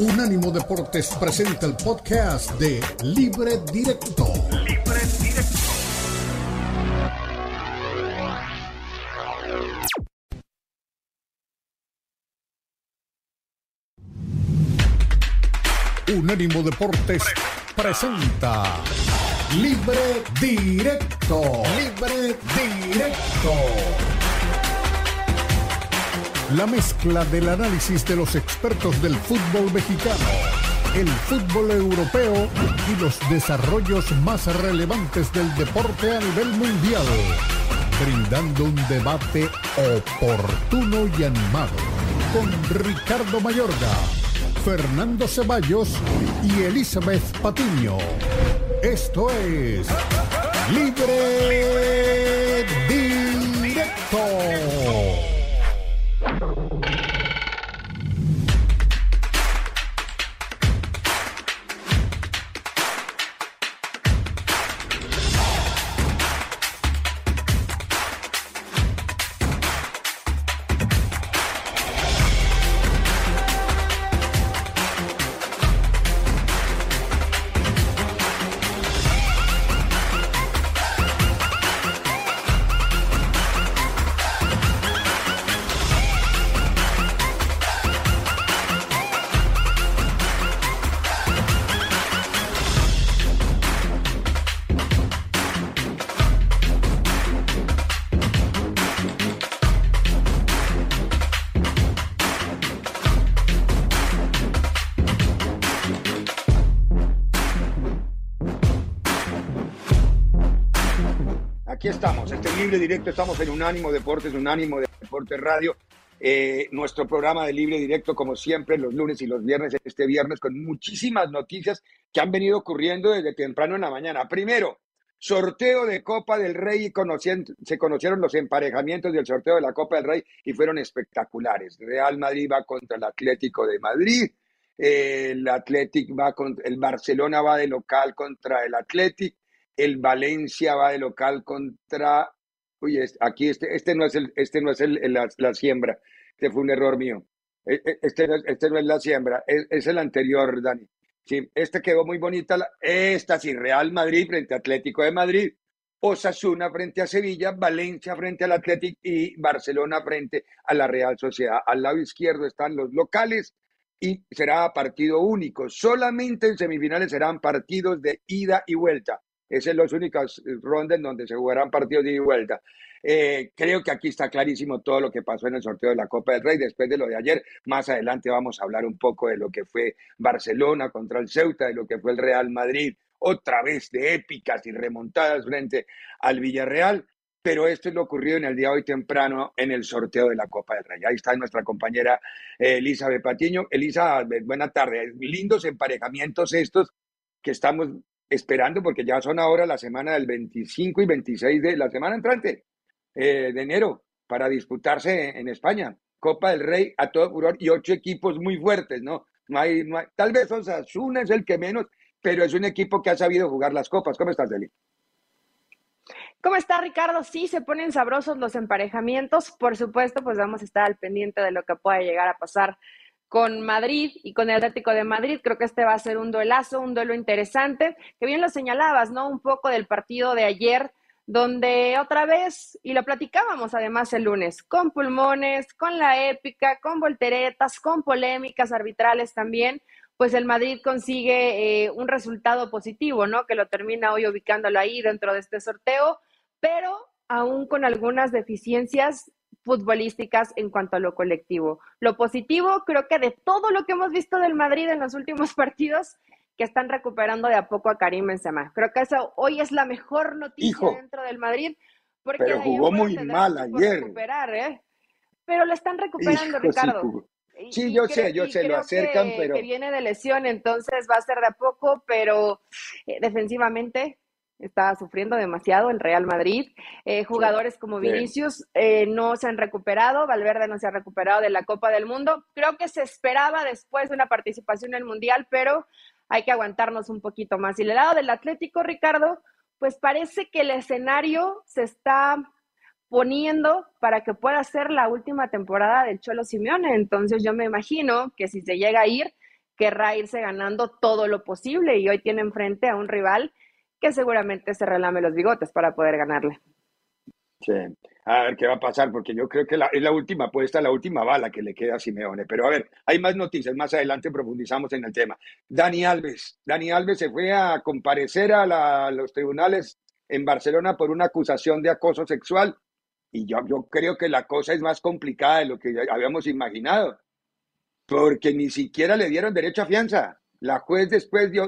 Unánimo Deportes presenta el podcast de Libre Directo. Libre Directo. Unánimo Deportes presenta Libre Directo. Libre Directo. La mezcla del análisis de los expertos del fútbol mexicano, el fútbol europeo y los desarrollos más relevantes del deporte a nivel mundial, brindando un debate oportuno y animado con Ricardo Mayorga, Fernando Ceballos y Elizabeth Patiño. Esto es Libre Directo. Estamos, este libre directo, estamos en Unánimo Deportes, Unánimo Deportes Radio. Eh, nuestro programa de libre directo, como siempre, los lunes y los viernes, este viernes, con muchísimas noticias que han venido ocurriendo desde temprano en la mañana. Primero, sorteo de Copa del Rey y se conocieron los emparejamientos del sorteo de la Copa del Rey y fueron espectaculares. Real Madrid va contra el Atlético de Madrid, el Atlético va contra, el Barcelona va de local contra el Atlético, el Valencia va de local contra. Uy, aquí este, este no es, el, este no es el, la, siembra. Este fue un error mío. E, e, este, este no es la siembra, es, el anterior, Dani. Sí, este quedó muy bonita. Esta sí, Real Madrid frente a Atlético de Madrid, Osasuna frente a Sevilla, Valencia frente al Atlético y Barcelona frente a la Real Sociedad. Al lado izquierdo están los locales y será partido único. Solamente en semifinales serán partidos de ida y vuelta. Esas son las únicas rondas en donde se jugarán partidos de ida y vuelta. Eh, creo que aquí está clarísimo todo lo que pasó en el sorteo de la Copa del Rey después de lo de ayer. Más adelante vamos a hablar un poco de lo que fue Barcelona contra el Ceuta, de lo que fue el Real Madrid, otra vez de épicas y remontadas frente al Villarreal. Pero esto es lo ocurrido en el día de hoy temprano en el sorteo de la Copa del Rey. Ahí está nuestra compañera eh, Elizabeth Patiño. Elisa, buena tarde. Lindos emparejamientos estos que estamos esperando, porque ya son ahora la semana del 25 y 26 de la semana entrante eh, de enero para disputarse en, España. Copa del Rey a todo furor y ocho equipos muy fuertes, ¿no? No hay, no hay, tal vez Osasuna es el que menos, pero es un equipo que ha sabido jugar las copas. ¿Cómo estás, Deli? ¿Cómo está Ricardo? Sí, se ponen sabrosos los emparejamientos. Por supuesto, pues vamos a estar al pendiente de lo que pueda llegar a pasar con Madrid y con el Atlético de Madrid. Creo que este va a ser un duelazo, un duelo interesante, que bien lo señalabas, ¿no? Un poco del partido de ayer, donde otra vez, y lo platicábamos además el lunes, con pulmones, con la épica, con volteretas, con polémicas arbitrales también, pues el Madrid consigue eh, un resultado positivo, ¿no? Que lo termina hoy ubicándolo ahí dentro de este sorteo, pero aún con algunas deficiencias futbolísticas en cuanto a lo colectivo. Lo positivo, creo que de todo lo que hemos visto del Madrid en los últimos partidos, que están recuperando de a poco a Karim Benzema. Creo que eso hoy es la mejor noticia dentro del Madrid. Porque pero jugó muy mal ayer. ¿eh? Pero lo están recuperando, Ricardo. Sí, yo sé, yo sé, lo acercan, pero... Que viene de lesión, entonces va a ser de a poco, pero eh, defensivamente está sufriendo demasiado el Real Madrid. Eh, jugadores como Vinicius eh, no se han recuperado, Valverde no se ha recuperado de la Copa del Mundo. Creo que se esperaba después de una participación en el Mundial, pero hay que aguantarnos un poquito más. Y el lado del Atlético, Ricardo, pues parece que el escenario se está poniendo para que pueda ser la última temporada del Cholo Simeone. Entonces yo me imagino que si se llega a ir, querrá irse ganando todo lo posible y hoy tiene enfrente a un rival que seguramente se relame los bigotes para poder ganarle. Sí, a ver qué va a pasar, porque yo creo que es la última apuesta, la última bala que le queda a Simeone. Pero a ver, hay más noticias, más adelante profundizamos en el tema. Dani Alves, Dani Alves se fue a comparecer a, los tribunales en Barcelona por una acusación de acoso sexual y yo, yo creo que la cosa es más complicada de lo que habíamos imaginado, porque ni siquiera le dieron derecho a fianza. La juez después dio,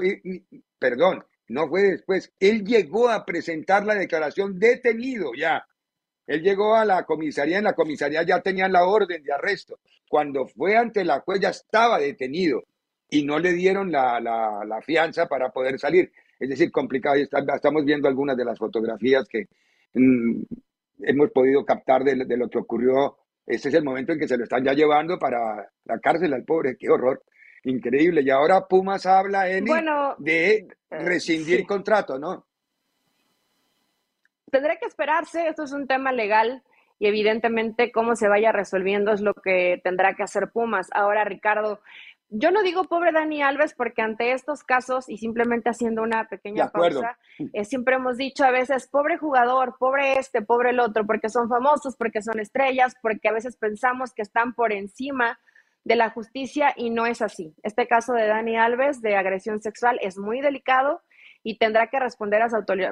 perdón, no fue después, él llegó a presentar la declaración detenido ya él llegó a la comisaría, en la comisaría ya tenían la orden de arresto. Cuando fue ante la juez ya estaba detenido y no le dieron la, la, fianza para poder salir. Es decir, complicado. Estamos viendo algunas de las fotografías que mm, hemos podido captar de, lo que ocurrió. Ese es el momento en que se lo están ya llevando para la cárcel al pobre. Qué horror. Increíble. Y ahora Pumas habla, Eli, de eh, rescindir contrato, ¿no? tendré que esperarse, esto es un tema legal y evidentemente cómo se vaya resolviendo es lo que tendrá que hacer Pumas. Ahora, Ricardo, yo no digo pobre Dani Alves porque ante estos casos y simplemente haciendo una pequeña pausa, eh, siempre hemos dicho a veces pobre jugador, pobre este, pobre el otro, porque son famosos, porque son estrellas, porque a veces pensamos que están por encima de la justicia y no es así. Este caso de Dani Alves de agresión sexual es muy delicado y tendrá que responder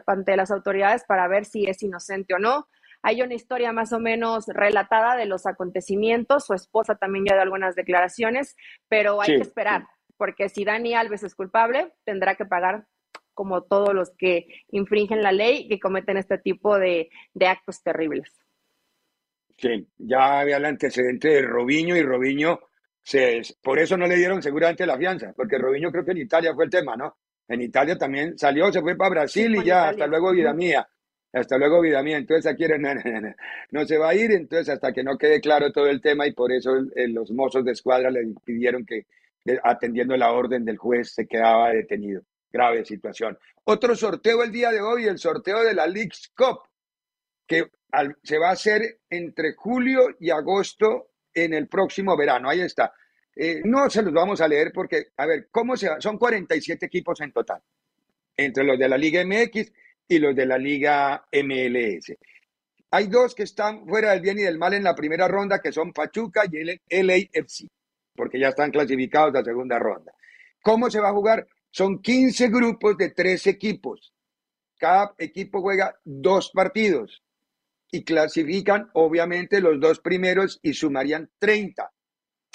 ante las autoridades para ver si es inocente o no. Hay una historia más o menos relatada de los acontecimientos, su esposa también ya dio algunas declaraciones, pero hay que esperar, porque si Dani Alves es culpable, tendrá que pagar como todos los que infringen la ley, que cometen este tipo de, actos terribles. Sí, ya había el antecedente de Robiño y Robiño, se, por eso no le dieron seguramente la fianza, porque Robiño creo que en Italia fue el tema, ¿no? En Italia también salió, se fue para Brasil y ya, hasta luego, vida mía. Hasta luego, vida mía. Entonces aquí no, no, se va a ir, entonces hasta que no quede claro todo el tema y por eso los mozos de escuadra le pidieron que, atendiendo la orden del juez, se quedaba detenido. Grave situación. Otro sorteo el día de hoy, el sorteo de la League's Cup, que se va a hacer entre julio y agosto en el próximo verano. Ahí está. Eh, no se los vamos a leer porque, a ver, ¿cómo se va? Son 47 equipos en total, entre los de la Liga MX y los de la Liga MLS. Hay dos que están fuera del bien y del mal en la primera ronda, que son Pachuca y el LAFC, porque ya están clasificados a la segunda ronda. ¿Cómo se va a jugar? Son 15 grupos de tres equipos. Cada equipo juega dos partidos y clasifican, obviamente, los dos primeros y sumarían 30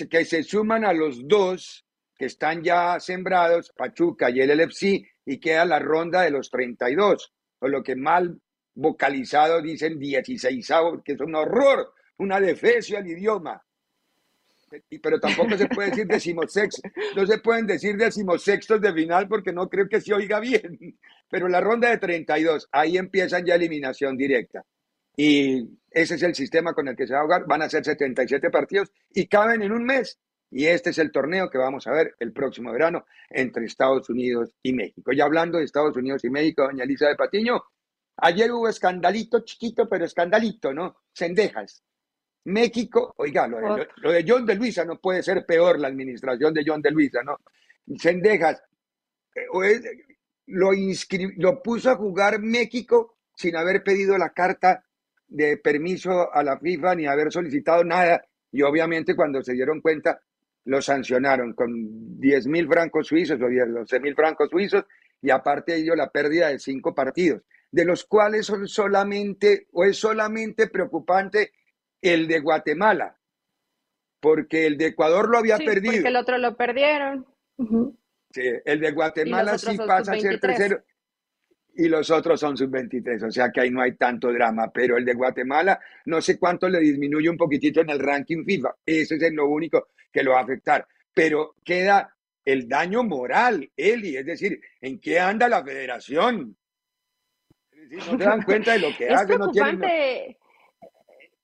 que se suman a los dos que están ya sembrados, Pachuca y el LFC, y queda la ronda de los 32, o lo que mal vocalizado dicen 16, que es un horror, una defecio al idioma. Pero tampoco se puede decir decimosexto, no se pueden decir decimosextos de final porque no creo que se oiga bien. Pero la ronda de 32, ahí empiezan ya eliminación directa. Y ese es el sistema con el que se va a jugar. Van a ser 77 partidos y caben en un mes. Y este es el torneo que vamos a ver el próximo verano entre Estados Unidos y México. Y hablando de Estados Unidos y México, doña Elisa de Patiño, ayer hubo escandalito chiquito, pero escandalito, ¿no? Cendejas. México, oiga, lo de, lo de, John de Luisa no puede ser peor, la administración de John de Luisa, ¿no? Cendejas eh, lo, lo puso a jugar México sin haber pedido la carta de permiso a la FIFA ni haber solicitado nada. Y obviamente cuando se dieron cuenta, lo sancionaron con 10 mil francos suizos o 12 mil francos suizos y aparte de ello la pérdida de cinco partidos, de los cuales son solamente o es solamente preocupante el de Guatemala, porque el de Ecuador lo había perdido. Porque el otro lo perdieron. Sí, el de Guatemala sí pasa a ser tercero y los otros son sub-23, o sea que ahí no hay tanto drama, pero el de Guatemala no sé cuánto le disminuye un poquitito en el ranking FIFA, ese es lo único que lo va a afectar, pero queda el daño moral, Eli, es decir, ¿en qué anda la federación? no se dan cuenta de lo que hace, no tienen...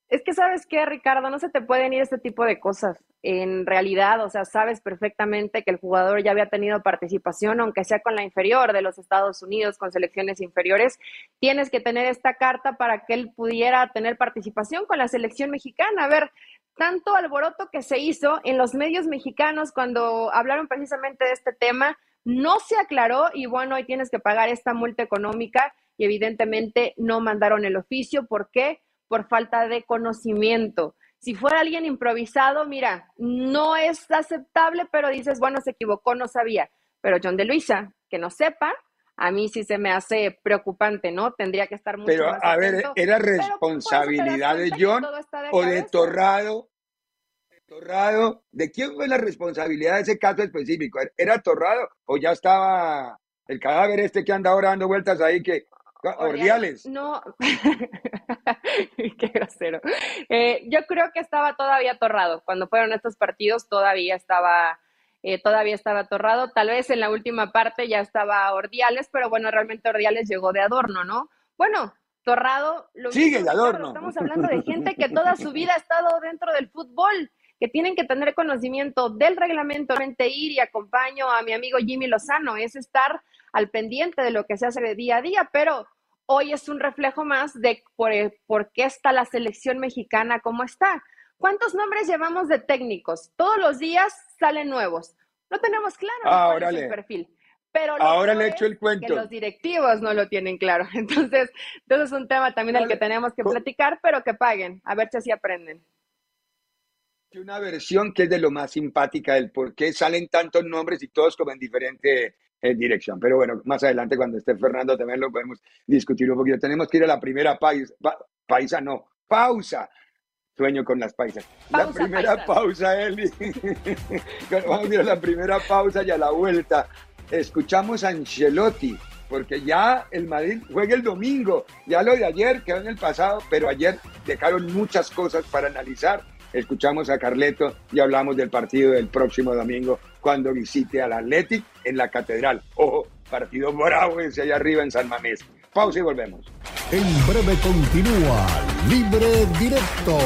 Es que sabes qué, Ricardo, no se te pueden ir este tipo de cosas. En realidad, o sea, sabes perfectamente que el jugador ya había tenido participación, aunque sea con la inferior de los Estados Unidos, con selecciones inferiores. Tienes que tener esta carta para que él pudiera tener participación con la selección mexicana. A ver, tanto alboroto que se hizo en los medios mexicanos cuando hablaron precisamente de este tema, no se aclaró y bueno, hoy tienes que pagar esta multa económica y evidentemente no mandaron el oficio. ¿Por qué? Por falta de conocimiento. Si fuera alguien improvisado, mira, no es aceptable, pero dices, bueno, se equivocó, no sabía. Pero John de Luisa, que no sepa, a mí sí se me hace preocupante, ¿no? Tendría que estar mucho Pero, a ver, ¿era responsabilidad de John o de Torrado? Torrado, ¿de quién fue la responsabilidad de ese caso específico? ¿Era Torrado o ya estaba el cadáver este que anda ahora dando vueltas ahí que Ordiales. No, qué grosero. Eh, yo creo que estaba todavía torrado. Cuando fueron estos partidos todavía estaba, eh, todavía estaba torrado. Tal vez en la última parte ya estaba Ordiales, pero bueno, realmente Ordiales llegó de adorno, ¿no? Bueno, Torrado lo sigue de adorno. Estamos hablando de gente que toda su vida ha estado dentro del fútbol que tienen que tener conocimiento del reglamento, ir y acompaño a mi amigo Jimmy Lozano, es estar al pendiente de lo que se hace de día a día, pero hoy es un reflejo más de por, qué está la selección mexicana como está. ¿Cuántos nombres llevamos de técnicos? Todos los días salen nuevos. No tenemos claro ahora el perfil. Pero ahora le echo el cuento. Que los directivos no lo tienen claro. Entonces, entonces es un tema también del que tenemos que platicar, pero que paguen, a ver si así aprenden una versión que es de lo más simpática del por qué salen tantos nombres y todos como en diferente dirección. Pero bueno, más adelante cuando esté Fernando también lo podemos discutir un poquito. Tenemos que ir a la primera paisa, paisa no, pausa. Sueño con las paisas. la primera pausa, Eli. Vamos a ir a la primera pausa y a la vuelta. Escuchamos a Ancelotti, porque ya el Madrid juega el domingo. Ya lo de ayer quedó en el pasado, pero ayer dejaron muchas cosas para analizar escuchamos a Carleto y hablamos del partido del próximo domingo cuando visite al Athletic en la Catedral. Ojo, partido bravo ese allá arriba en San Mamés. Pausa y volvemos. En breve continúa Libre Directo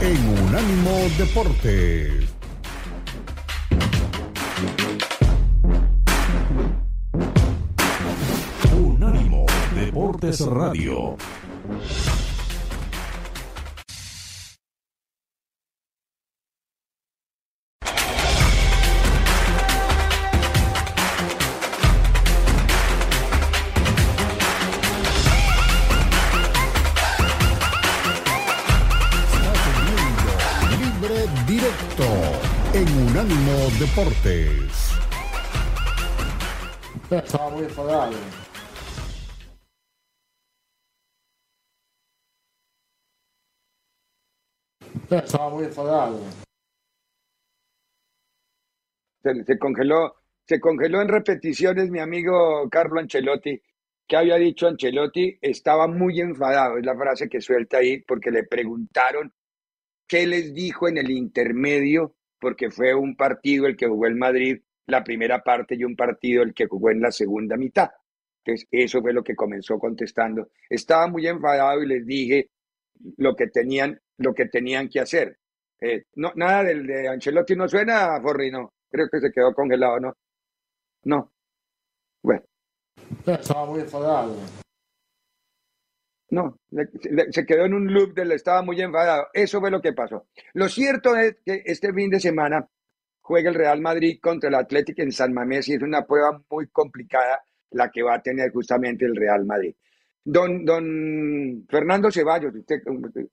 en Unánimo Deportes. Unánimo Deportes Radio. Deportes. Estaba muy enfadado. Estaba muy enfadado. Se, se, congeló, se congeló en repeticiones mi amigo Carlo Ancelotti. ¿Qué había dicho Ancelotti? Estaba muy enfadado, es la frase que suelta ahí, porque le preguntaron qué les dijo en el intermedio porque fue un partido el que jugó el Madrid la primera parte y un partido el que jugó en la segunda mitad. Entonces, eso fue lo que comenzó contestando. Estaba muy enfadado y les dije lo que tenían, lo que, tenían que hacer. Eh, no, nada del de Ancelotti no suena, Forri, no. Creo que se quedó congelado, ¿no? No. Bueno. Estaba muy enfadado. No, se quedó en un loop del estaba muy enfadado. Eso fue lo que pasó. Lo cierto es que este fin de semana juega el Real Madrid contra el Atlético en San Mamés y es una prueba muy complicada la que va a tener justamente el Real Madrid. Don, don Fernando Ceballos, usted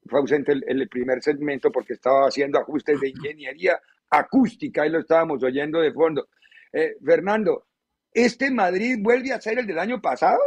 fue ausente el, el primer segmento porque estaba haciendo ajustes de ingeniería acústica y lo estábamos oyendo de fondo. Eh, Fernando, ¿este Madrid vuelve a ser el del año pasado?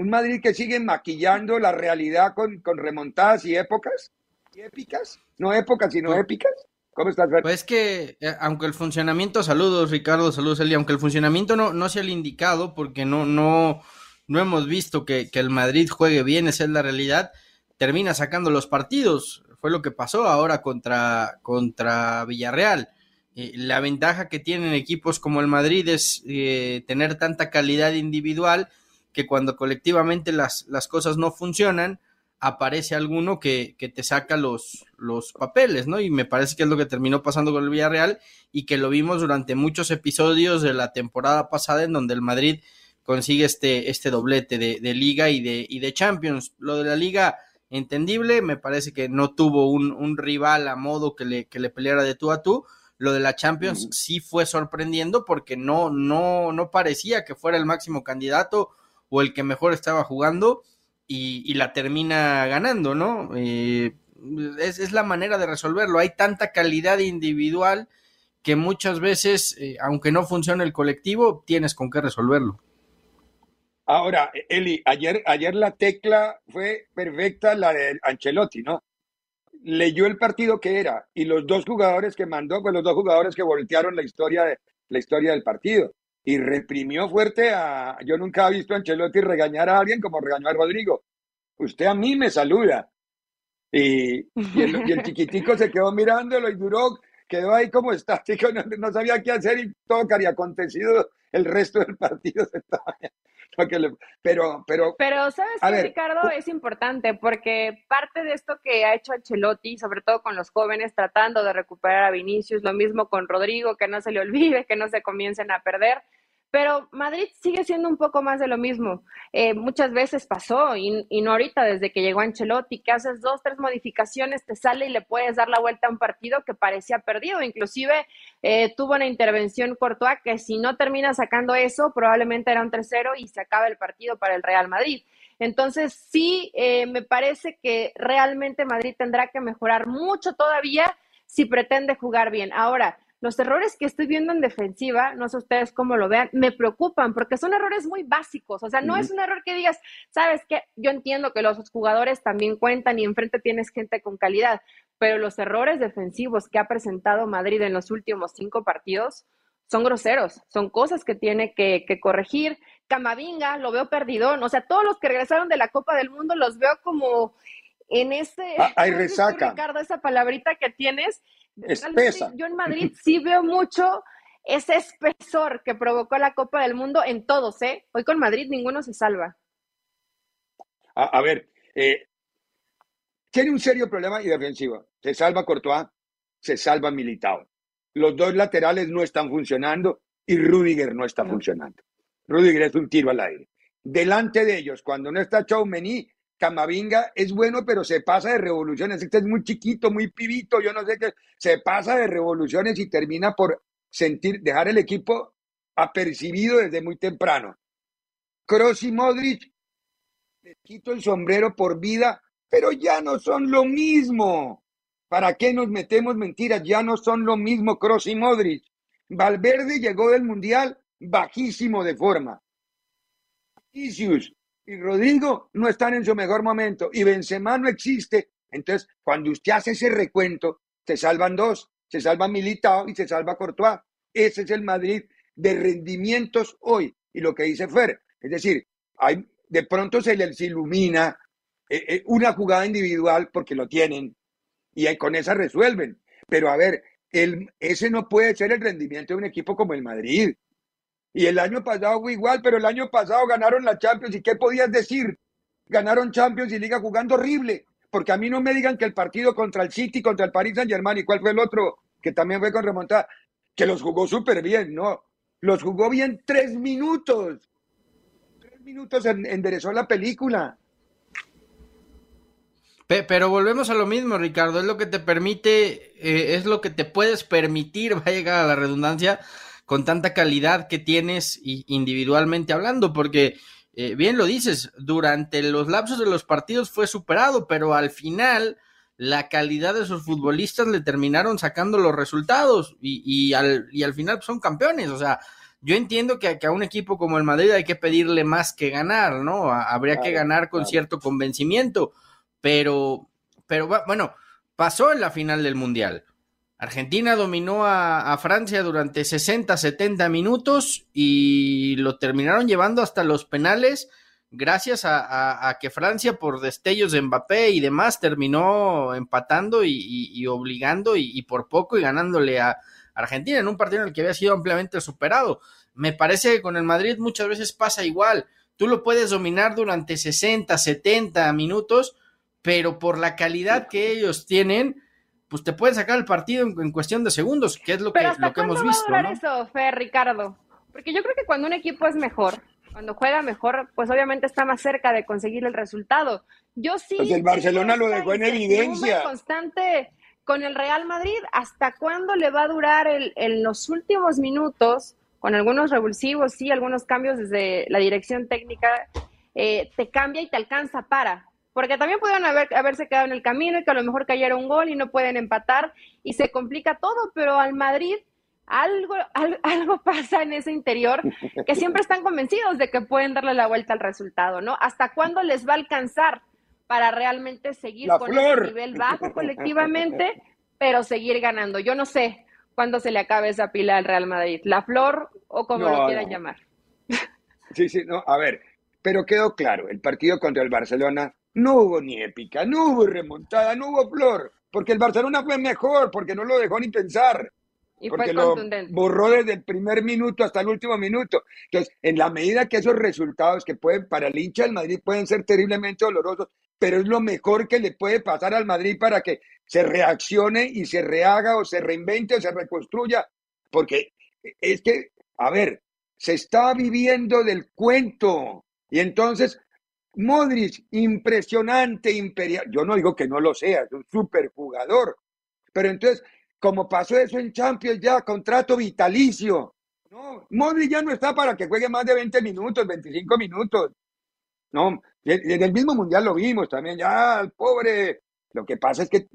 Un Madrid que sigue maquillando la realidad con, con remontadas y épocas, y épicas, no épocas, sino épicas. ¿Cómo estás, Fer? Pues que, eh, aunque el funcionamiento, saludos Ricardo, saludos Eli, aunque el funcionamiento no, no sea el indicado, porque no, no, no hemos visto que, que el Madrid juegue bien, esa es la realidad, termina sacando los partidos. Fue lo que pasó ahora contra, contra Villarreal. Eh, la ventaja que tienen equipos como el Madrid es eh, tener tanta calidad individual que cuando colectivamente las, las cosas no funcionan, aparece alguno que, que, te saca los, los papeles, ¿no? Y me parece que es lo que terminó pasando con el Villarreal y que lo vimos durante muchos episodios de la temporada pasada en donde el Madrid consigue este, este doblete de, de liga y de, y de Champions. Lo de la liga entendible, me parece que no tuvo un, un rival a modo que le, que le peleara de tú a tú. Lo de la Champions sí fue sorprendiendo porque no, no, no parecía que fuera el máximo candidato o el que mejor estaba jugando y, la termina ganando, ¿no? Eh, es, la manera de resolverlo. Hay tanta calidad individual que muchas veces, eh, aunque no funcione el colectivo, tienes con qué resolverlo. Ahora, Eli, ayer, ayer la tecla fue perfecta, la de Ancelotti, ¿no? Leyó el partido que era y los dos jugadores que mandó, pues los dos jugadores que voltearon la historia, de, la historia del partido y reprimió fuerte a... Yo nunca he visto a Ancelotti regañar a alguien como regañó a Rodrigo. Usted a mí me saluda. Y, y, el, chiquitico se quedó mirándolo y duró, quedó ahí como estático, no, sabía qué hacer y todo había acontecido el resto del partido. pero, pero, pero, ¿sabes qué, Ricardo? Es importante porque parte de esto que ha hecho Ancelotti, sobre todo con los jóvenes, tratando de recuperar a Vinicius, lo mismo con Rodrigo, que no se le olvide, que no se comiencen a perder pero Madrid sigue siendo un poco más de lo mismo. Eh, muchas veces pasó, y, no ahorita, desde que llegó Ancelotti, que haces dos, tres modificaciones, te sale y le puedes dar la vuelta a un partido que parecía perdido. Inclusive eh, tuvo una intervención Courtois que si no termina sacando eso, probablemente era un tercero y se acaba el partido para el Real Madrid. Entonces, sí, eh, me parece que realmente Madrid tendrá que mejorar mucho todavía si pretende jugar bien. Ahora, los errores que estoy viendo en defensiva, no sé ustedes cómo lo vean, me preocupan porque son errores muy básicos. O sea, no es un error que digas, sabes que yo entiendo que los jugadores también cuentan y enfrente tienes gente con calidad, pero los errores defensivos que ha presentado Madrid en los últimos cinco partidos son groseros, son cosas que tiene que, corregir. Camavinga, lo veo perdidón. O sea, todos los que regresaron de la Copa del Mundo los veo como en ese. Ah, hay resaca. Ricardo, esa palabrita que tienes espesa. Yo en Madrid sí veo mucho ese espesor que provocó la Copa del Mundo en todos, ¿eh? Hoy con Madrid ninguno se salva. A, ver, eh, tiene un serio problema y defensivo. Se salva Courtois, se salva Militao. Los dos laterales no están funcionando y Rudiger no está funcionando. Rudiger es un tiro al aire. Delante de ellos, cuando no está Choumeny, Camavinga es bueno, pero se pasa de revoluciones. Este es muy chiquito, muy pibito, yo no sé qué. Se pasa de revoluciones y termina por sentir, dejar el equipo apercibido desde muy temprano. Kroos y Modric, les quito el sombrero por vida, pero ya no son lo mismo. ¿Para qué nos metemos mentiras? Ya no son lo mismo Kroos y Modric. Valverde llegó del Mundial bajísimo de forma. Vinicius y Rodrigo no están en su mejor momento y Benzema no existe. Entonces, cuando usted hace ese recuento, se salvan dos, se salva Militao y se salva Courtois. Ese es el Madrid de rendimientos hoy. Y lo que dice Fer, es decir, hay, de pronto se les ilumina eh, eh, una jugada individual porque lo tienen y con esa resuelven. Pero a ver, ese no puede ser el rendimiento de un equipo como el Madrid. Y el año pasado fue igual, pero el año pasado ganaron la Champions. ¿Y qué podías decir? Ganaron Champions y Liga jugando horrible. Porque a mí no me digan que el partido contra el City, contra el Paris Saint Germain y cuál fue el otro que también fue con remontada, que los jugó súper bien, ¿no? Los jugó bien tres minutos. Tres minutos enderezó la película. Pero volvemos a lo mismo, Ricardo. Es lo que te permite, eh, es lo que te puedes permitir, va a llegar a la redundancia, con tanta calidad que tienes individualmente hablando, porque eh, bien lo dices, durante los lapsos de los partidos fue superado, pero al final la calidad de sus futbolistas le terminaron sacando los resultados y, al, y al final son campeones, o sea, yo entiendo que, a un equipo como el Madrid hay que pedirle más que ganar, ¿no? Habría que ganar con cierto convencimiento, pero, pero bueno, pasó en la final del Mundial. Argentina dominó a, Francia durante 60, 70 minutos y lo terminaron llevando hasta los penales gracias a, que Francia por destellos de Mbappé y demás terminó empatando y, obligando y, por poco y ganándole a Argentina en un partido en el que había sido ampliamente superado. Me parece que con el Madrid muchas veces pasa igual. Tú lo puedes dominar durante 60, 70 minutos, pero por la calidad que ellos tienen, pues te pueden sacar el partido en, cuestión de segundos, que es lo que, lo que hemos visto. Va a durar eso, Fer, Ricardo? Porque yo creo que cuando un equipo es mejor, Cuando juega mejor, pues obviamente está más cerca de conseguir el resultado. Yo sí. Pues el Barcelona lo dejó en evidencia. Constante con el Real Madrid. ¿Hasta cuándo le va a durar el, en los últimos minutos? Con algunos revulsivos, sí, algunos cambios desde la dirección técnica, eh, te cambia y te alcanza para. Porque también pudieron haber, haberse quedado en el camino y que a lo mejor cayera un gol y no pueden empatar y se complica todo, pero al Madrid algo, algo, pasa en ese interior que siempre están convencidos de que pueden darle la vuelta al resultado, ¿no? ¿Hasta cuándo les va a alcanzar para realmente seguir con el nivel bajo colectivamente, pero seguir ganando? Yo no sé cuándo se le acabe esa pila al Real Madrid, la flor o como lo quieran llamar. Sí, sí, no, a ver, pero quedó claro, el partido contra el Barcelona no hubo ni épica, no hubo remontada, no hubo flor, porque el Barcelona fue mejor, porque no lo dejó ni pensar. Y porque lo borró desde el primer minuto hasta el último minuto. Entonces, en la medida que esos resultados que pueden, para el hincha del Madrid pueden ser terriblemente dolorosos, pero es lo mejor que le puede pasar al Madrid para que se reaccione y se rehaga o se reinvente o se reconstruya. Porque es que, a ver, se está viviendo del cuento. Y entonces Modric, impresionante, imperial. Yo no digo que no lo sea, es un superjugador. Pero entonces, como pasó eso en Champions, ya contrato vitalicio. No, Modric ya no está para que juegue más de 20 minutos, 25 minutos. No, en el mismo mundial lo vimos también, ya pobre. Lo que pasa es que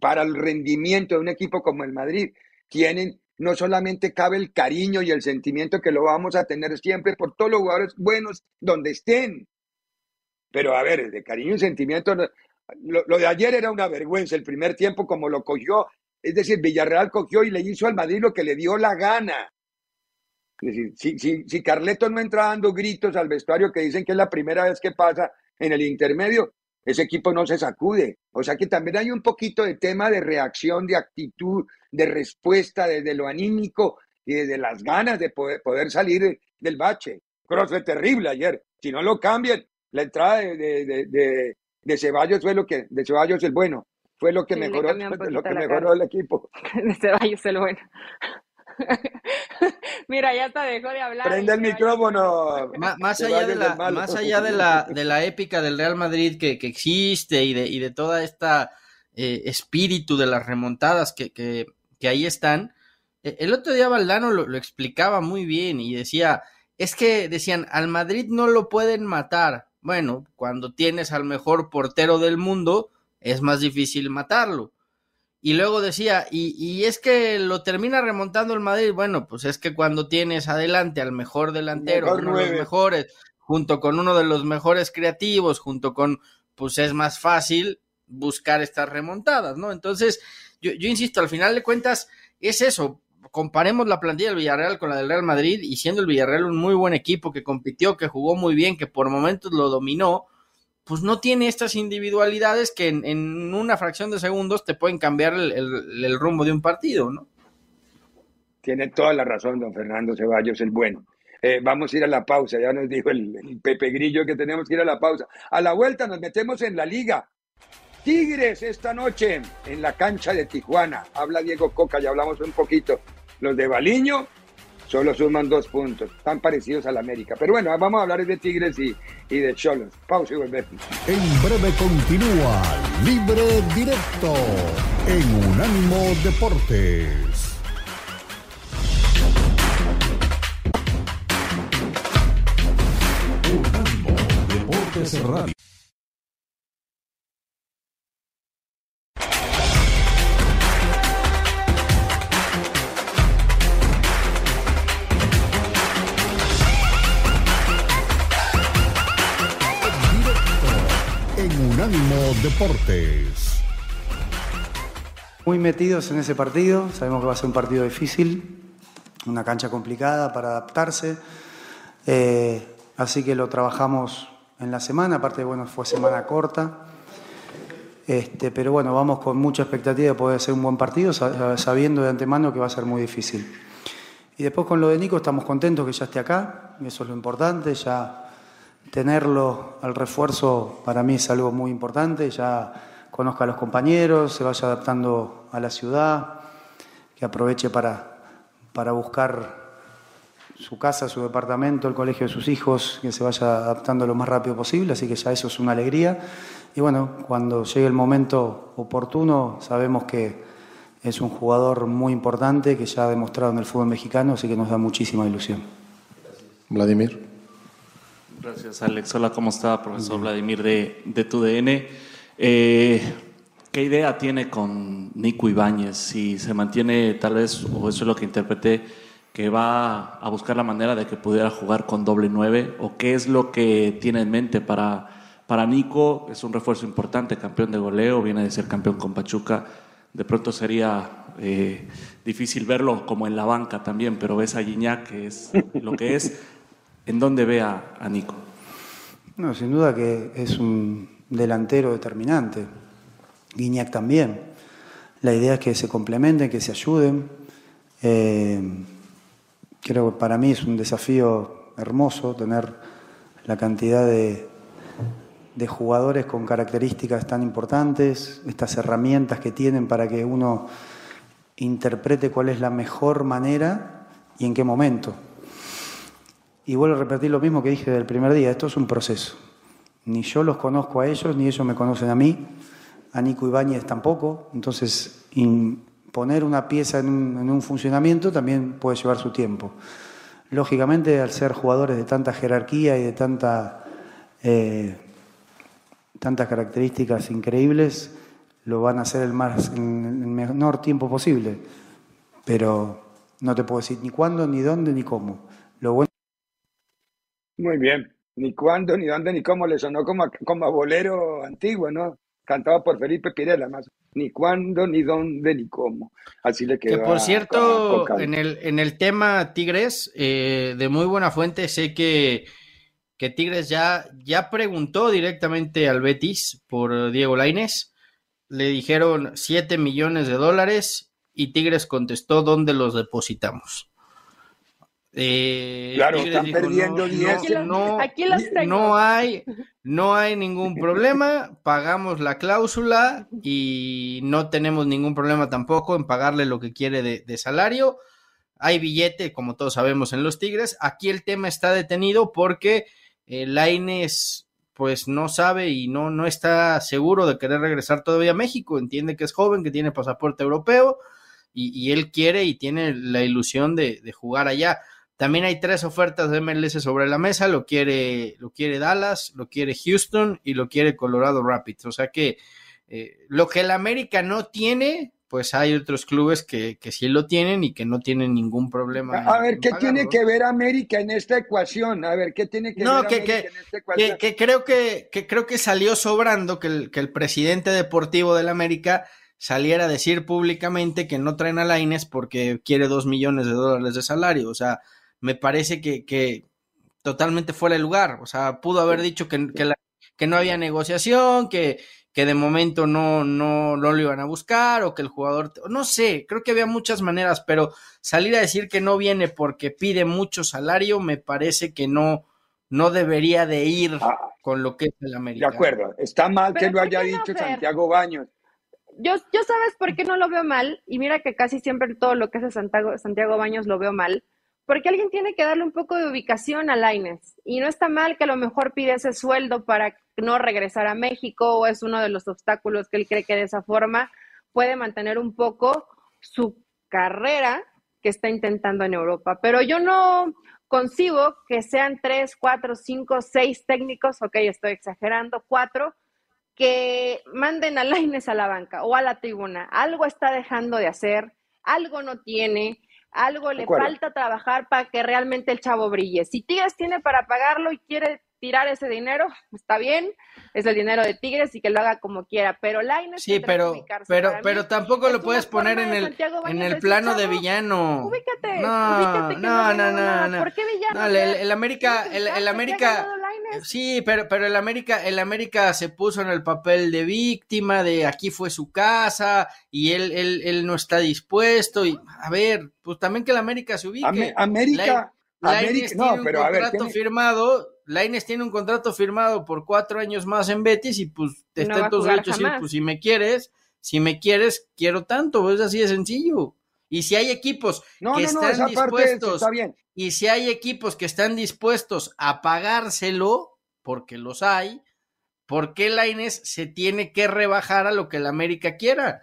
para el rendimiento de un equipo como el Madrid, tienen, no solamente cabe el cariño y el sentimiento que lo vamos a tener siempre por todos los jugadores buenos donde estén, pero a ver, de cariño y sentimiento, lo, de ayer era una vergüenza, el primer tiempo como lo cogió, es decir, Villarreal cogió y le hizo al Madrid lo que le dio la gana. Decir, si, si, si Carleto no entra dando gritos al vestuario que dicen que es la primera vez que pasa en el intermedio, ese equipo no se sacude. O sea que también hay un poquito de tema de reacción, de actitud, de respuesta desde lo anímico y desde las ganas de poder, poder salir del bache. Cross fue terrible ayer. Si no lo cambian, la entrada de, de, de, de, Ceballos fue lo que, de Ceballos el bueno, fue lo que mejoró, lo que mejoró el equipo. De Ceballos el bueno. Mira, ya está dejó de hablar. Prende el micrófono. Más, allá, de la, más allá de la, de la épica del Real Madrid que, que existe y de, y de toda esta eh, espíritu de las remontadas que, que, que ahí están, eh, el otro día Valdano lo, lo, explicaba muy bien y decía, es que decían, al Madrid no lo pueden matar. Bueno, cuando tienes al mejor portero del mundo, es más difícil matarlo. Y luego decía, y, y, es que lo termina remontando el Madrid. Bueno, pues es que cuando tienes adelante al mejor delantero, uno de los mejores, junto con uno de los mejores creativos, junto con, pues es más fácil buscar estas remontadas, ¿no? Entonces, yo, yo insisto, al final de cuentas, es eso comparemos la plantilla del Villarreal con la del Real Madrid y siendo el Villarreal un muy buen equipo que compitió, que jugó muy bien, que por momentos lo dominó, pues no tiene estas individualidades que en, una fracción de segundos te pueden cambiar el, rumbo de un partido, ¿no? Tiene toda la razón, don Fernando Ceballos, el bueno. Eh, vamos a ir a la pausa, ya nos dijo el, el Pepe Grillo que tenemos que ir a la pausa. A la vuelta nos metemos en la liga. Tigres esta noche en la cancha de Tijuana. Habla Diego Coca, ya hablamos un poquito. Los de Baliño solo suman dos puntos, tan parecidos al América. Pero bueno, vamos a hablar de Tigres y, y de Cholos. Pausa y volvemos. En breve continúa Libre Directo en Unánimo Deportes. Unánimo Deportes Radio. Muy metidos en ese partido, sabemos que va a ser un partido difícil, una cancha complicada para adaptarse, eh, así que lo trabajamos en la semana, aparte bueno, fue semana corta, este, pero bueno, vamos con mucha expectativa de poder hacer un buen partido, sabiendo de antemano que va a ser muy difícil. Y después con lo de Nico estamos contentos que ya esté acá, eso es lo importante, ya tenerlo al refuerzo para mí es algo muy importante, ya conozca a los compañeros, se vaya adaptando a la ciudad, que aproveche para, para buscar su casa, su departamento, el colegio de sus hijos, que se vaya adaptando lo más rápido posible, así que ya eso es una alegría. Y bueno, cuando llegue el momento oportuno, sabemos que es un jugador muy importante que ya ha demostrado en el fútbol mexicano, así que nos da muchísima ilusión. Vladimir. Gracias, Alex. Hola, ¿cómo está, profesor Vladimir de, de TUDN? Eh, ¿Qué idea tiene con Nico Ibáñez? Si se mantiene, tal vez, o eso es lo que interpreté, que va a buscar la manera de que pudiera jugar con doble nueve, o qué es lo que tiene en mente para, para Nico. Es un refuerzo importante, campeón de goleo, viene de ser campeón con Pachuca. De pronto sería eh, difícil verlo como en la banca también, pero ves a Gignac, que es lo que es. ¿En dónde ve a, Nico? No, sin duda que es un delantero determinante. Guiñac también. La idea es que se complementen, que se ayuden. Eh, creo que para mí es un desafío hermoso tener la cantidad de jugadores con características tan importantes, estas herramientas que tienen para que uno interprete cuál es la mejor manera y en qué momento. Y vuelvo a repetir lo mismo que dije del primer día, esto es un proceso. Ni yo los conozco a ellos, ni ellos me conocen a mí, a Nico Ibáñez tampoco, entonces poner una pieza en un, en un funcionamiento también puede llevar su tiempo. Lógicamente, al ser jugadores de tanta jerarquía y de tanta, eh, tantas características increíbles, lo van a hacer el, más, en el menor tiempo posible. Pero no te puedo decir ni cuándo, ni dónde, ni cómo. Lo bueno Muy bien. Ni cuándo, ni dónde, ni cómo le sonó como a, como a bolero antiguo, ¿no? Cantado por Felipe Pirela, más. Ni cuándo, ni dónde, ni cómo. Así le quedó. Que por a- cierto, a en el, en el tema Tigres, eh, de muy buena fuente, sé que, que Tigres ya, ya preguntó directamente al Betis por Diego Lainez. Le dijeron 7 millones de dólares y Tigres contestó dónde los depositamos. Eh, Claro, están dijo, perdiendo no, 10. Aquí los, no, aquí los tengo. no hay, no hay ningún problema, pagamos la cláusula y no tenemos ningún problema tampoco en pagarle lo que quiere de, de salario. Hay billete, como todos sabemos, en los Tigres. Aquí el tema está detenido porque eh, Lainez pues no sabe y no, no está seguro de querer regresar todavía a México. Entiende que es joven, que tiene pasaporte europeo y, y él quiere y tiene la ilusión de, de jugar allá. También hay tres ofertas de MLS sobre la mesa, lo quiere, lo quiere Dallas, lo quiere Houston y lo quiere Colorado Rapids. O sea que eh, lo que el América no tiene, pues hay otros clubes que, que sí lo tienen y que no tienen ningún problema. A en- ver, en ¿qué pagarlo. tiene que ver América en esta ecuación? A ver, ¿qué tiene que No, ver que- América que- en esta ecuación? Que, que creo que, que creo que salió sobrando que el, que el presidente deportivo del América saliera a decir públicamente que no traen a Laines porque quiere dos millones de dólares de salario. O sea, me parece que, que totalmente fuera de lugar. O sea, pudo haber dicho que, que, la- que no había negociación, que, que de momento no, no, no lo iban a buscar, o que el jugador, no sé, creo que había muchas maneras, pero salir a decir que no viene porque pide mucho salario, me parece que no, no debería de ir Ah, con lo que es el de América. acuerdo, está mal que lo ¿por haya no, dicho Fer? Santiago Baños. Yo, yo sabes por qué no lo veo mal, y mira que casi siempre todo lo que hace Santiago, Santiago Baños lo veo mal, porque alguien tiene que darle un poco de ubicación a Lainez. Y no está mal que a lo mejor pide ese sueldo para no regresar a México, o es uno de los obstáculos que él cree que de esa forma puede mantener un poco su carrera que está intentando en Europa. Pero yo no concibo que sean tres, cuatro, cinco, seis técnicos, ok, estoy exagerando, cuatro, que manden a Laines a la banca o a la tribuna. Algo está dejando de hacer, algo no tiene, algo le falta trabajar para que realmente el chavo brille. Si Tigres tiene para pagarlo y quiere tirar ese dinero, está bien, es el dinero de Tigres y que lo haga como quiera, pero Laines Sí, tendrá que pero, pero, pero tampoco lo puedes poner en el, en el plano de "Chavo, villano. Ubícate, No, ubícate que no, no, no. ¿Por qué villano? No, el, América, ¿Quieres el, América, sí, pero, pero el América, el América se puso en el papel de víctima, de aquí fue su casa, y él, él, él no está dispuesto, y a ver, pues también que el América se ubique. América, América, no, un pero a ver, contrato tiene- firmado, Lainez tiene un contrato firmado por cuatro años más en Betis y pues No está en tus derechos de decir, pues si me quieres, si me quieres, quiero tanto, es así de sencillo. Y si hay equipos No, que no, están dispuestos, está bien. y si hay equipos que están dispuestos a pagárselo, porque los hay, ¿por qué Laines se tiene que rebajar a lo que el América quiera?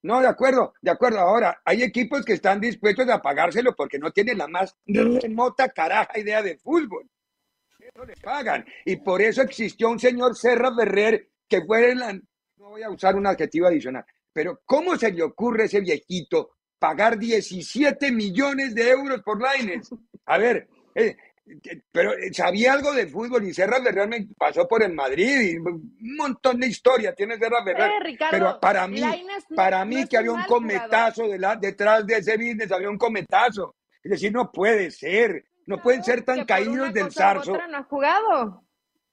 No, de acuerdo, de acuerdo. Ahora, hay equipos que están dispuestos a pagárselo porque no tienen la más remota caraja idea de fútbol. Eso le pagan. Y por eso existió un señor Serra Ferrer que fue la... No voy a usar un adjetivo adicional, pero ¿cómo se le ocurre a ese viejito pagar 17 millones de euros por Laines? A ver, eh, pero sabía algo de fútbol y Serra Ferrer me pasó por el Madrid y un montón de historia tiene Serra Ferrer. Eh, Ricardo, pero para mí, no- para no mí que había un cometazo de la- detrás de ese business, había un cometazo. Es decir, no puede ser, no pueden ser tan caídos del zarzo. no ha jugado.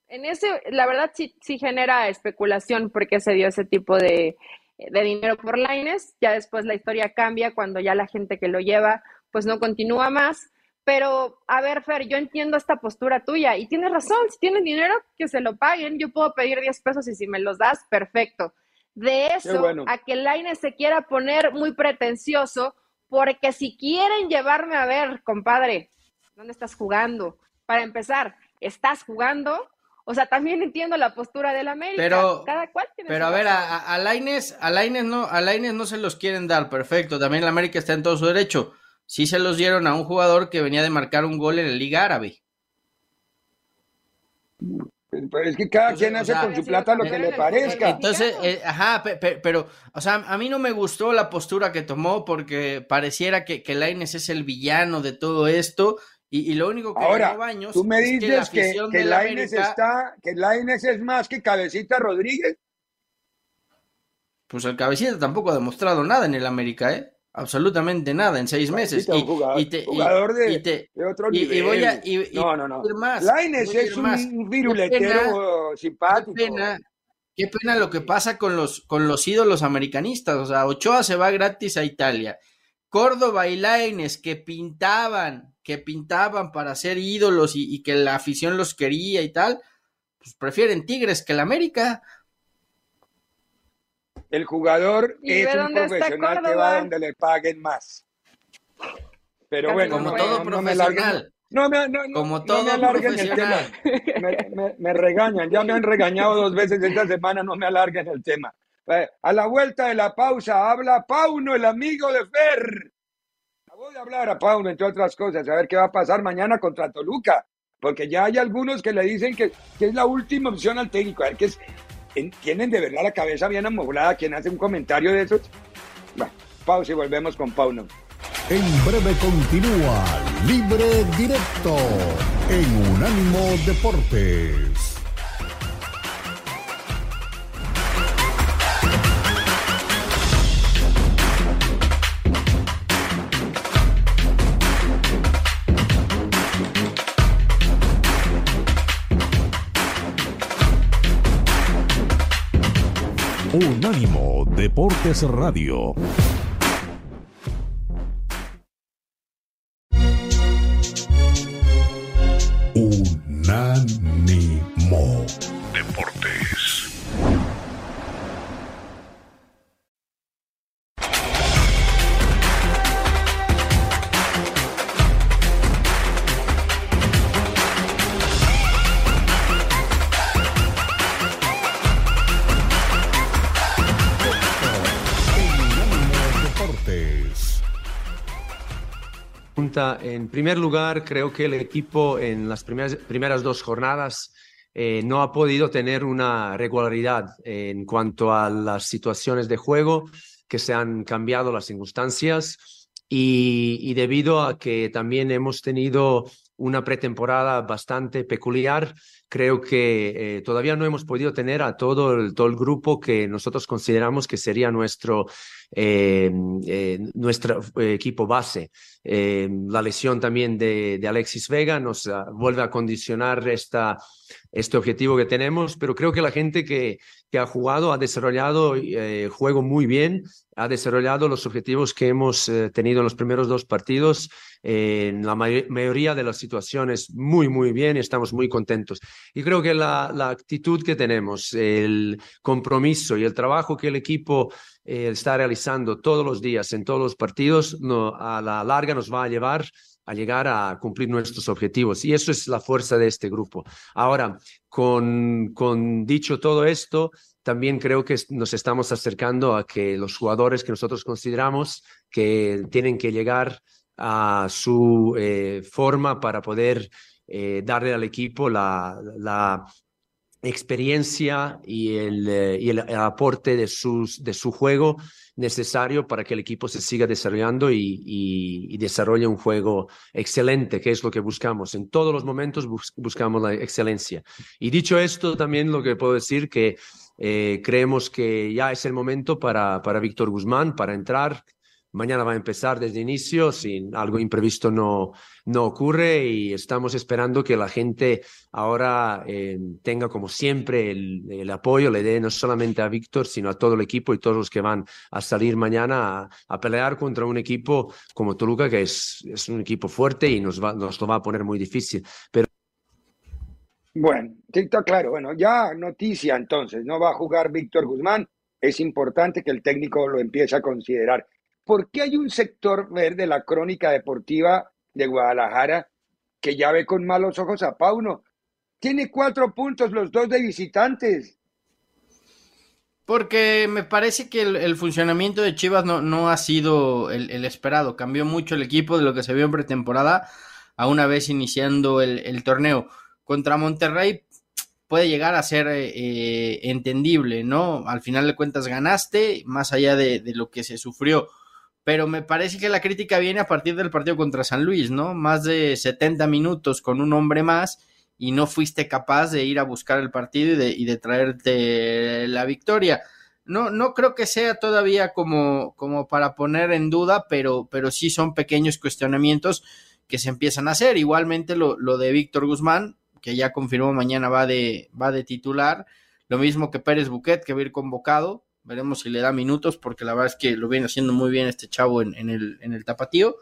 En ese, la verdad sí, sí genera especulación porque se dio ese tipo de, de dinero por Laines. Ya después la historia cambia cuando ya la gente que lo lleva pues no continúa más. Pero, a ver, Fer, yo entiendo esta postura tuya y tienes razón, si tienen dinero, que se lo paguen. Yo puedo pedir 10 pesos y si me los das, perfecto. De eso bueno. a que Laines se quiera poner muy pretencioso, porque si quieren llevarme a ver, compadre, ¿dónde estás jugando? Para empezar, ¿estás jugando? O sea, también entiendo la postura del América. Pero- Cada cual tiene Pero su a ver, a, a, Lainez, a Lainez no, a Lainez no se los quieren dar, perfecto. También el América está en todo su derecho. Sí se los dieron a un jugador que venía de marcar un gol en la Liga Árabe. Pero es que cada Entonces, quien o hace sea, con su plata lo que le parezca. Entonces, eh, ajá, pe- pe- pero, o sea, a mí no me gustó la postura que tomó porque pareciera que, que Lainez es el villano de todo esto y, y lo único que Ahora, Baños tú me es que la dices que, que Lainez América, está, que Lainez es más que Cabecita Rodríguez. pues el cabecita tampoco ha demostrado nada en el América, ¿eh? Absolutamente nada en seis meses. Y, jugador- y te- jugador de- y te- de otro y- y nivel. voy a- y- y no, no, no. más, Lainez es un, más. viruletero pena, simpático. Qué pena, qué pena lo que pasa con los, con los ídolos americanistas. O sea, Ochoa se va gratis a Italia. Córdoba y Lainez que pintaban, que pintaban para ser ídolos y, y que la afición los quería y tal, pues prefieren Tigres que el América. El jugador ¿Y es un profesional que va donde le paguen más. Pero Casi bueno, Como no, todo no, profesional. No, me- no, no, Como no todo me alarguen el tema. profesional. Me, me- me regañan, ya me han regañado dos veces esta semana, no me alarguen el tema. Eh, A la vuelta de la pausa habla Pauno, el amigo de Fer. Acabo de hablar a Pauno, entre otras cosas, a ver qué va a pasar mañana contra Toluca, porque ya hay algunos que le dicen que, que es la última opción al técnico. A ver, que es, en- tienen de verdad la cabeza bien amoblada quien hace un comentario de esos. Bueno, pausa y volvemos con Pauno. En breve continúa Libre Directo en Unánimo Deportes. Unánimo Deportes Radio. En primer lugar, creo que el equipo en las primeras, primeras dos jornadas eh, no ha podido tener una regularidad en cuanto a las situaciones de juego, que se han cambiado las circunstancias y, y debido a que también hemos tenido una pretemporada bastante peculiar, creo que eh, todavía no hemos podido tener a todo el, todo el grupo que nosotros consideramos que sería nuestro, eh, eh, nuestro equipo base. La lesión también de, Alexis Vega nos ah, vuelve a condicionar esta, este objetivo que tenemos, pero creo que la gente que, que ha jugado ha desarrollado juego muy bien, ha desarrollado los objetivos que hemos tenido en los primeros dos partidos en la mayoría de las situaciones muy, muy bien y estamos muy contentos. Y creo que la, la actitud que tenemos, el compromiso y el trabajo que el equipo eh, está realizando todos los días en todos los partidos, no, a la larga nos va a llevar a llegar a cumplir nuestros objetivos. Y eso es la fuerza de este grupo. Ahora, con, con dicho todo esto, también creo que nos estamos acercando a que los jugadores que nosotros consideramos que tienen que llegar a su eh, forma para poder eh, darle al equipo la, la experiencia y el, eh, y el, aporte de, sus, de su juego necesario para que el equipo se siga desarrollando y, y, desarrolle un juego excelente, que es lo que buscamos. En todos los momentos buscamos la excelencia. Y dicho esto, también lo que puedo decir que creemos que ya es el momento para, para Víctor Guzmán, para entrar, Mañana va a empezar desde inicio, si algo imprevisto no, no ocurre y estamos esperando que la gente ahora eh, tenga como siempre el, el, apoyo, le dé no solamente a Víctor, sino a todo el equipo y todos los que van a salir mañana a, a pelear contra un equipo como Toluca, que es, es un equipo fuerte y nos, va, nos lo va a poner muy difícil. Pero bueno, está claro. Bueno, ya noticia entonces, no va a jugar Víctor Guzmán. Es importante que el técnico lo empiece a considerar. ¿Por qué hay un sector verde de la crónica deportiva de Guadalajara que ya ve con malos ojos a Pauno? Tiene cuatro puntos los dos de visitantes. Porque me parece que el, funcionamiento de Chivas no, ha sido el, esperado. Cambió mucho el equipo de lo que se vio en pretemporada a una vez iniciando el, torneo. Contra Monterrey puede llegar a ser eh, entendible, ¿no? Al final de cuentas ganaste, más allá de lo que se sufrió pero me parece que la crítica viene a partir del partido contra San Luis, ¿no? Más de 70 minutos con un hombre más y no fuiste capaz de ir a buscar el partido y de, y de traerte la victoria. No, no creo que sea todavía como, como para poner en duda, pero, pero sí son pequeños cuestionamientos que se empiezan a hacer. Igualmente lo, lo de Víctor Guzmán, que ya confirmó mañana va de, va de titular. Lo mismo que Pérez Buquet, que va a ir convocado. Veremos si le da minutos, porque la verdad es que lo viene haciendo muy bien este chavo en, el, en el tapatío.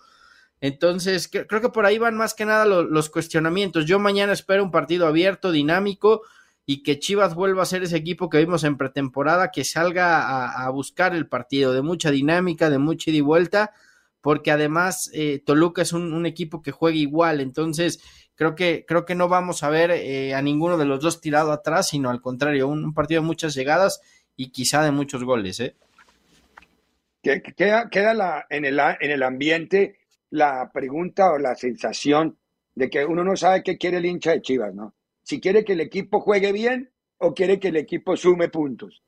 Entonces, creo que por ahí van más que nada los, cuestionamientos. Yo mañana espero un partido abierto, dinámico, y que Chivas vuelva a ser ese equipo que vimos en pretemporada, que salga a, buscar el partido, de mucha dinámica, de mucha ida y vuelta, porque además eh, Toluca es un, equipo que juega igual. Entonces, creo que, creo que no vamos a ver eh, a ninguno de los dos tirado atrás, sino al contrario, un partido de muchas llegadas y quizá de muchos goles, ¿eh? Queda, queda la, en, el, en el ambiente la pregunta o la sensación de que uno no sabe qué quiere el hincha de Chivas, ¿no? Si quiere que el equipo juegue bien o quiere que el equipo sume puntos.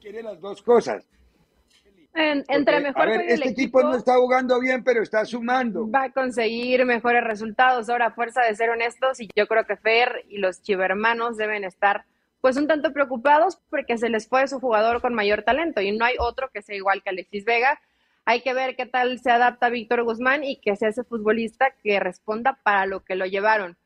Quiere las dos cosas. En, entre Porque, mejor a ver, juegue el este equipo no está jugando bien, pero está sumando. va a conseguir mejores resultados. Ahora, a fuerza de ser honestos, y yo creo que Fer y los chivermanos deben estar pues un tanto preocupados porque se les fue su jugador con mayor talento y no hay otro que sea igual que Alexis Vega. Hay que ver qué tal se adapta Víctor Guzmán y que sea ese futbolista que responda para lo que lo llevaron.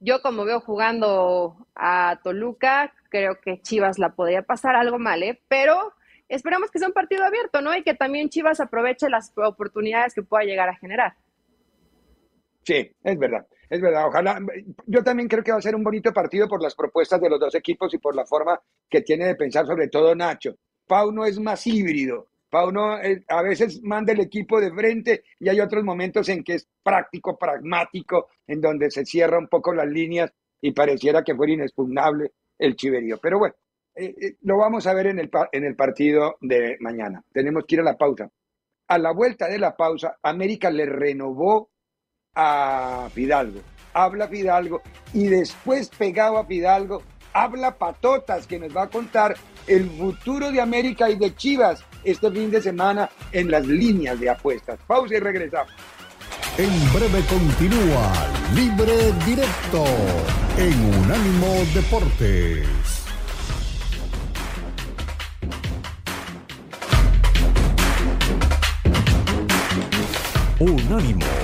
Yo como veo jugando a Toluca, creo que Chivas la podría pasar algo mal, ¿eh? pero esperamos que sea un partido abierto, ¿no? Y que también Chivas aproveche las oportunidades que pueda llegar a generar. Sí, es verdad, es verdad. Ojalá, yo también creo que va a ser un bonito partido por las propuestas de los dos equipos y por la forma que tiene de pensar, sobre todo Nacho. Pau no es más híbrido. Pau no, eh, a veces manda el equipo de frente y hay otros momentos en que es práctico, pragmático, en donde se cierra un poco las líneas y pareciera que fuera inexpugnable el chiverío. Pero bueno, eh, eh, lo vamos a ver en el, en el partido de mañana. Tenemos que ir a la pausa. A la vuelta de la pausa, América le renovó a Fidalgo. Habla Fidalgo y después pegado a Fidalgo, habla Patotas que nos va a contar el futuro de América y de Chivas este fin de semana en las líneas de apuestas. Pausa y regresamos. En breve continúa Libre Directo en Unánimo Deportes. Unánimo